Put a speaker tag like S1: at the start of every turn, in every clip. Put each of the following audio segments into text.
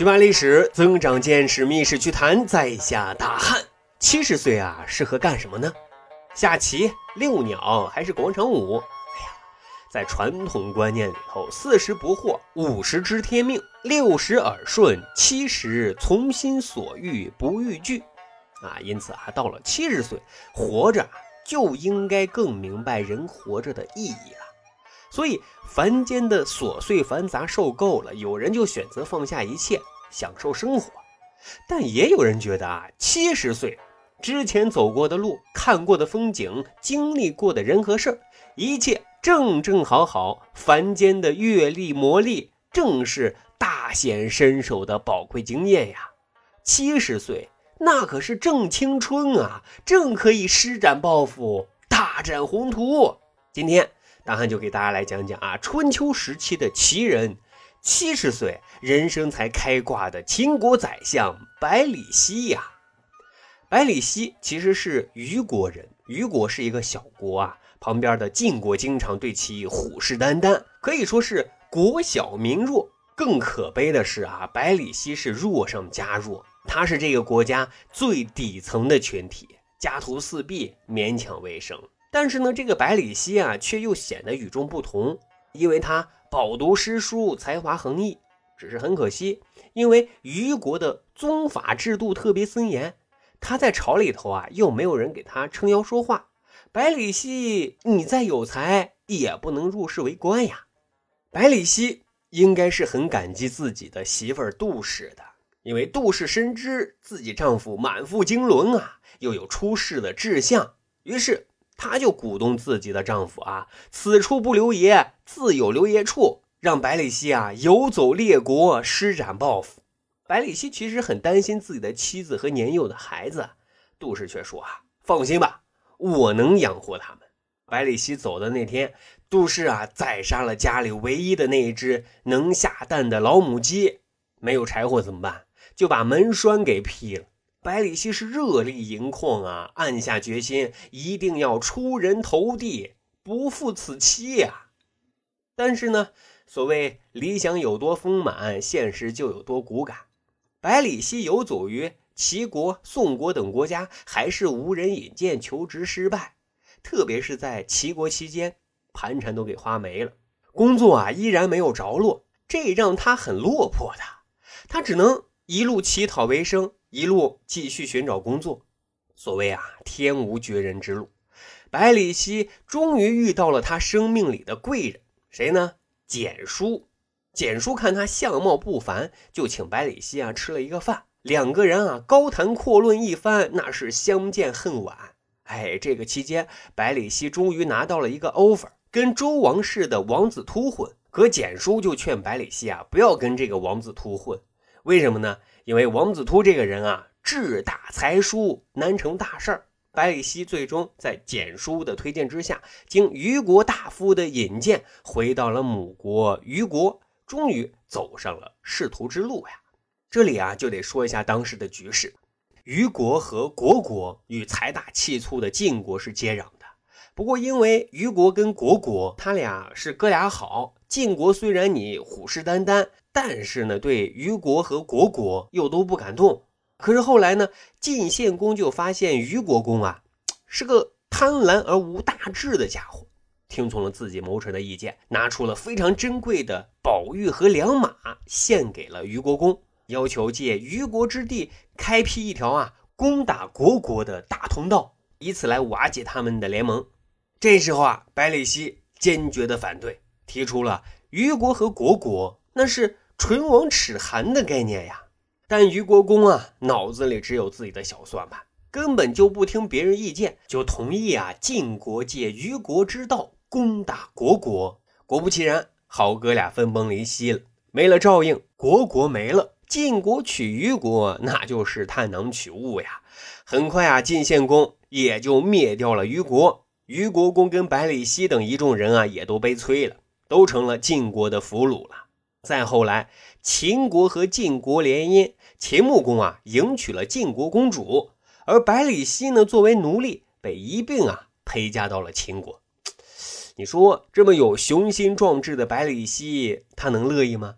S1: 去把历史，增长见识，密室趣谈，在下大汉。七十岁啊，适合干什么呢？下棋、遛鸟还是广场舞？哎呀，在传统观念里头，四十不惑，五十知天命，六十耳顺，七十从心所欲不逾矩。啊，因此啊，到了七十岁，活着就应该更明白人活着的意义了。所以，凡间的琐碎繁杂受够了，有人就选择放下一切，享受生活。但也有人觉得啊，七十岁之前走过的路、看过的风景、经历过的人和事儿，一切正正好好。凡间的阅历磨砺，正是大显身手的宝贵经验呀。七十岁那可是正青春啊，正可以施展抱负，大展宏图。今天。大汉就给大家来讲讲啊，春秋时期的奇人，七十岁人生才开挂的秦国宰相百里奚呀。百里奚其实是虞国人，虞国是一个小国啊，旁边的晋国经常对其虎视眈眈，可以说是国小民弱。更可悲的是啊，百里奚是弱上加弱，他是这个国家最底层的群体，家徒四壁，勉强为生。但是呢，这个百里奚啊，却又显得与众不同，因为他饱读诗书，才华横溢。只是很可惜，因为虞国的宗法制度特别森严，他在朝里头啊，又没有人给他撑腰说话。百里奚，你再有才，也不能入仕为官呀。百里奚应该是很感激自己的媳妇儿杜氏的，因为杜氏深知自己丈夫满腹经纶啊，又有出世的志向，于是。她就鼓动自己的丈夫啊，此处不留爷，自有留爷处，让百里奚啊游走列国，施展抱负。百里奚其实很担心自己的妻子和年幼的孩子，杜氏却说啊，放心吧，我能养活他们。百里奚走的那天，杜氏啊宰杀了家里唯一的那一只能下蛋的老母鸡，没有柴火怎么办？就把门栓给劈了。百里奚是热泪盈眶啊，暗下决心，一定要出人头地，不负此期呀。但是呢，所谓理想有多丰满，现实就有多骨感。百里奚游走于齐国、宋国等国家，还是无人引荐，求职失败。特别是在齐国期间，盘缠都给花没了，工作啊依然没有着落，这让他很落魄的，他只能一路乞讨为生。一路继续寻找工作，所谓啊，天无绝人之路。百里奚终于遇到了他生命里的贵人，谁呢？简叔。简叔看他相貌不凡，就请百里奚啊吃了一个饭。两个人啊高谈阔论一番，那是相见恨晚。哎，这个期间，百里奚终于拿到了一个 offer，跟周王室的王子突混。可简叔就劝百里奚啊不要跟这个王子突混，为什么呢？因为王子突这个人啊，志大才疏，难成大事儿。百里奚最终在简叔的推荐之下，经虞国大夫的引荐，回到了母国虞国，终于走上了仕途之路呀。这里啊，就得说一下当时的局势：虞国和虢国与财大气粗的晋国是接壤的。不过，因为虞国跟虢国，他俩是哥俩好。晋国虽然你虎视眈眈。但是呢，对虞国和虢国又都不敢动。可是后来呢，晋献公就发现虞国公啊是个贪婪而无大志的家伙，听从了自己谋臣的意见，拿出了非常珍贵的宝玉和良马献给了虞国公，要求借虞国之地开辟一条啊攻打虢国的大通道，以此来瓦解他们的联盟。这时候啊，百里奚坚决的反对，提出了虞国和虢国。那是唇亡齿寒的概念呀，但虞国公啊，脑子里只有自己的小算盘，根本就不听别人意见，就同意啊晋国借虞国之道攻打虢国。果不其然，好哥俩分崩离析了，没了照应，虢国没了，晋国取虞国，那就是探囊取物呀。很快啊，晋献公也就灭掉了虞国，虞国公跟百里奚等一众人啊，也都被催了，都成了晋国的俘虏了。再后来，秦国和晋国联姻，秦穆公啊迎娶了晋国公主，而百里奚呢作为奴隶被一并啊陪嫁到了秦国。你说这么有雄心壮志的百里奚，他能乐意吗？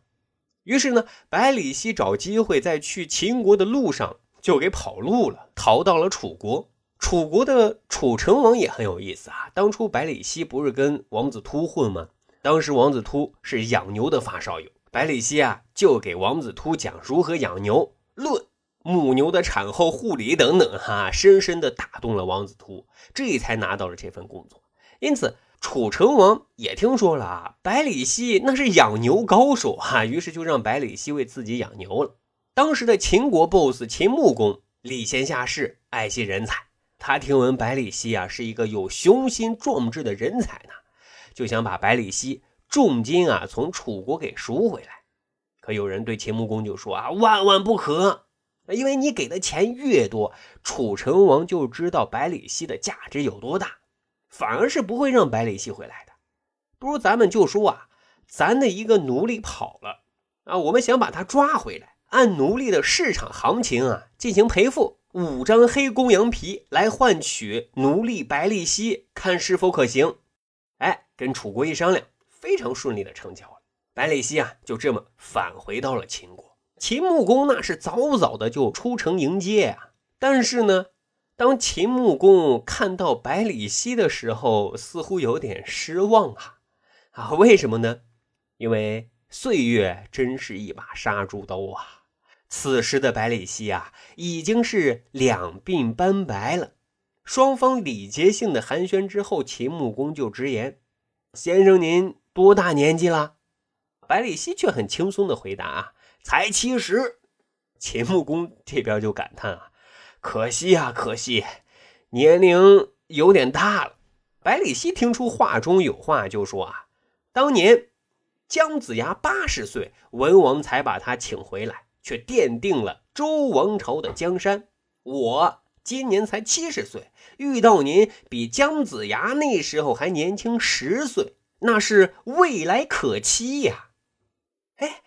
S1: 于是呢，百里奚找机会在去秦国的路上就给跑路了，逃到了楚国。楚国的楚成王也很有意思啊。当初百里奚不是跟王子突混吗？当时王子突是养牛的发烧友，百里奚啊就给王子突讲如何养牛，论母牛的产后护理等等，哈，深深的打动了王子突，这才拿到了这份工作。因此。楚成王也听说了啊，百里奚那是养牛高手啊，于是就让百里奚为自己养牛了。当时的秦国 boss 秦穆公礼贤下士，爱惜人才。他听闻百里奚啊是一个有雄心壮志的人才呢，就想把百里奚重金啊从楚国给赎回来。可有人对秦穆公就说啊，万万不可，因为你给的钱越多，楚成王就知道百里奚的价值有多大。反而是不会让百里奚回来的，不如咱们就说啊，咱的一个奴隶跑了啊，我们想把他抓回来，按奴隶的市场行情啊进行赔付，五张黑公羊皮来换取奴隶百里奚，看是否可行。哎，跟楚国一商量，非常顺利的成交了。百里奚啊，就这么返回到了秦国。秦穆公那是早早的就出城迎接啊，但是呢。当秦穆公看到百里奚的时候，似乎有点失望啊！啊，为什么呢？因为岁月真是一把杀猪刀啊！此时的百里奚啊，已经是两鬓斑白了。双方礼节性的寒暄之后，秦穆公就直言：“先生，您多大年纪了？”百里奚却很轻松的回答：“啊，才七十。”秦穆公这边就感叹啊。可惜啊，可惜，年龄有点大了。百里奚听出话中有话，就说：“啊，当年姜子牙八十岁，文王才把他请回来，却奠定了周王朝的江山。我今年才七十岁，遇到您比姜子牙那时候还年轻十岁，那是未来可期呀。”哎，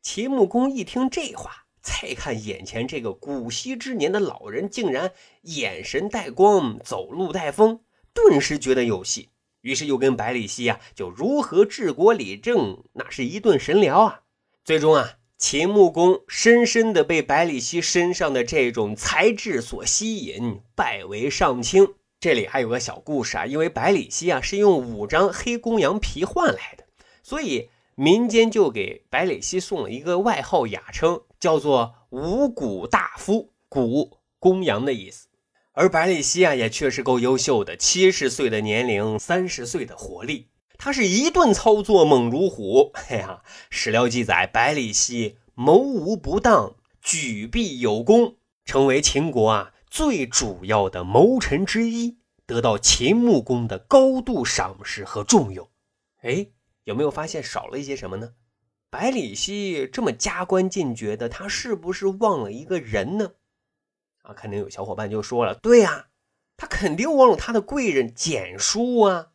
S1: 秦穆公一听这话。再看眼前这个古稀之年的老人，竟然眼神带光，走路带风，顿时觉得有戏。于是又跟百里奚啊，就如何治国理政，那是一顿神聊啊。最终啊，秦穆公深深的被百里奚身上的这种才智所吸引，拜为上卿。这里还有个小故事啊，因为百里奚啊是用五张黑公羊皮换来的，所以。民间就给百里奚送了一个外号雅称，叫做“五谷大夫”，谷公羊的意思。而百里奚啊，也确实够优秀的，七十岁的年龄，三十岁的活力，他是一顿操作猛如虎。哎呀，史料记载，百里奚谋无不当，举必有功，成为秦国啊最主要的谋臣之一，得到秦穆公的高度赏识和重用。哎。有没有发现少了一些什么呢？百里奚这么加官进爵的，他是不是忘了一个人呢？啊，肯定有小伙伴就说了，对呀，他肯定忘了他的贵人简叔啊。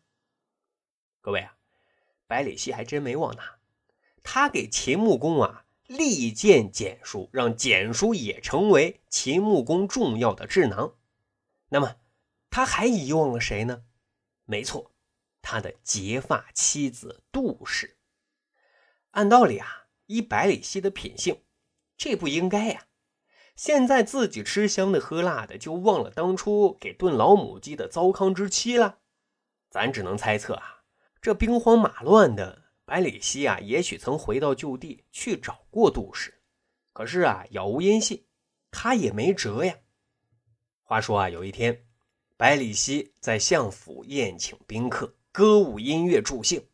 S1: 各位啊，百里奚还真没忘他，他给秦穆公啊力荐简叔，让简叔也成为秦穆公重要的智囊。那么他还遗忘了谁呢？没错。他的结发妻子杜氏，按道理啊，依百里奚的品性，这不应该呀。现在自己吃香的喝辣的，就忘了当初给炖老母鸡的糟糠之妻了。咱只能猜测啊，这兵荒马乱的百里奚啊，也许曾回到旧地去找过杜氏，可是啊，杳无音信，他也没辙呀。话说啊，有一天，百里奚在相府宴请宾客。歌舞音乐助兴，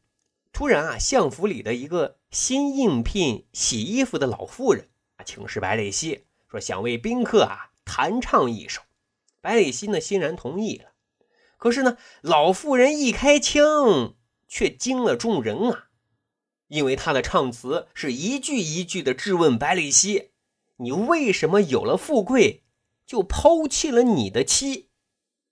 S1: 突然啊，相府里的一个新应聘洗衣服的老妇人啊，请示百里奚说想为宾客啊弹唱一首。百里奚呢欣然同意了。可是呢，老妇人一开腔却惊了众人啊，因为他的唱词是一句一句的质问百里奚：“你为什么有了富贵就抛弃了你的妻？”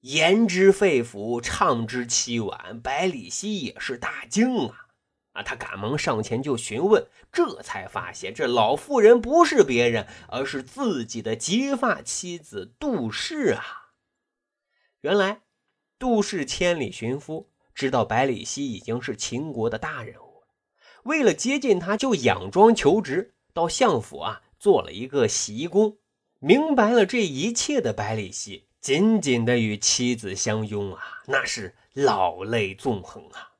S1: 言之肺腑，唱之凄婉，百里奚也是大惊啊！啊，他赶忙上前就询问，这才发现这老妇人不是别人，而是自己的结发妻子杜氏啊！原来，杜氏千里寻夫，知道百里奚已经是秦国的大人物，为了接近他，就佯装求职，到相府啊做了一个洗衣工。明白了这一切的百里奚，紧紧的与妻子相拥啊，那是老泪纵横啊。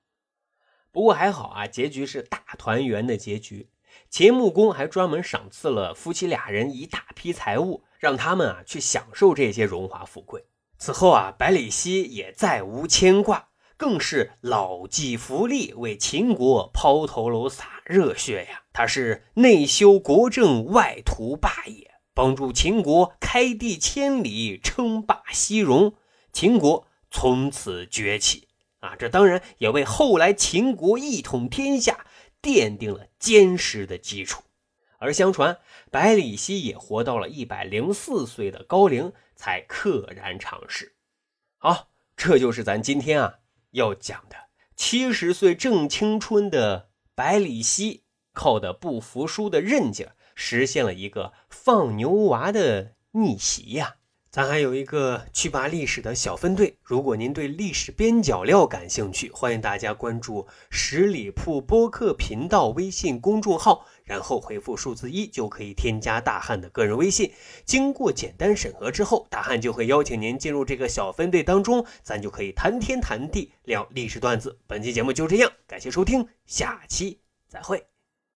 S1: 不过还好啊，结局是大团圆的结局。秦穆公还专门赏赐了夫妻俩人一大批财物，让他们啊去享受这些荣华富贵。此后啊，百里奚也再无牵挂，更是老骥伏枥，为秦国抛头颅洒热血呀。他是内修国政，外图霸业。帮助秦国开地千里，称霸西戎，秦国从此崛起啊！这当然也为后来秦国一统天下奠定了坚实的基础。而相传，百里奚也活到了一百零四岁的高龄，才溘然长逝。好，这就是咱今天啊要讲的七十岁正青春的百里奚，靠的不服输的韧劲。实现了一个放牛娃的逆袭呀！咱还有一个去扒历史的小分队，如果您对历史边角料感兴趣，欢迎大家关注十里铺播客频道微信公众号，然后回复数字一就可以添加大汉的个人微信。经过简单审核之后，大汉就会邀请您进入这个小分队当中，咱就可以谈天谈地聊历史段子。本期节目就这样，感谢收听，下期再会。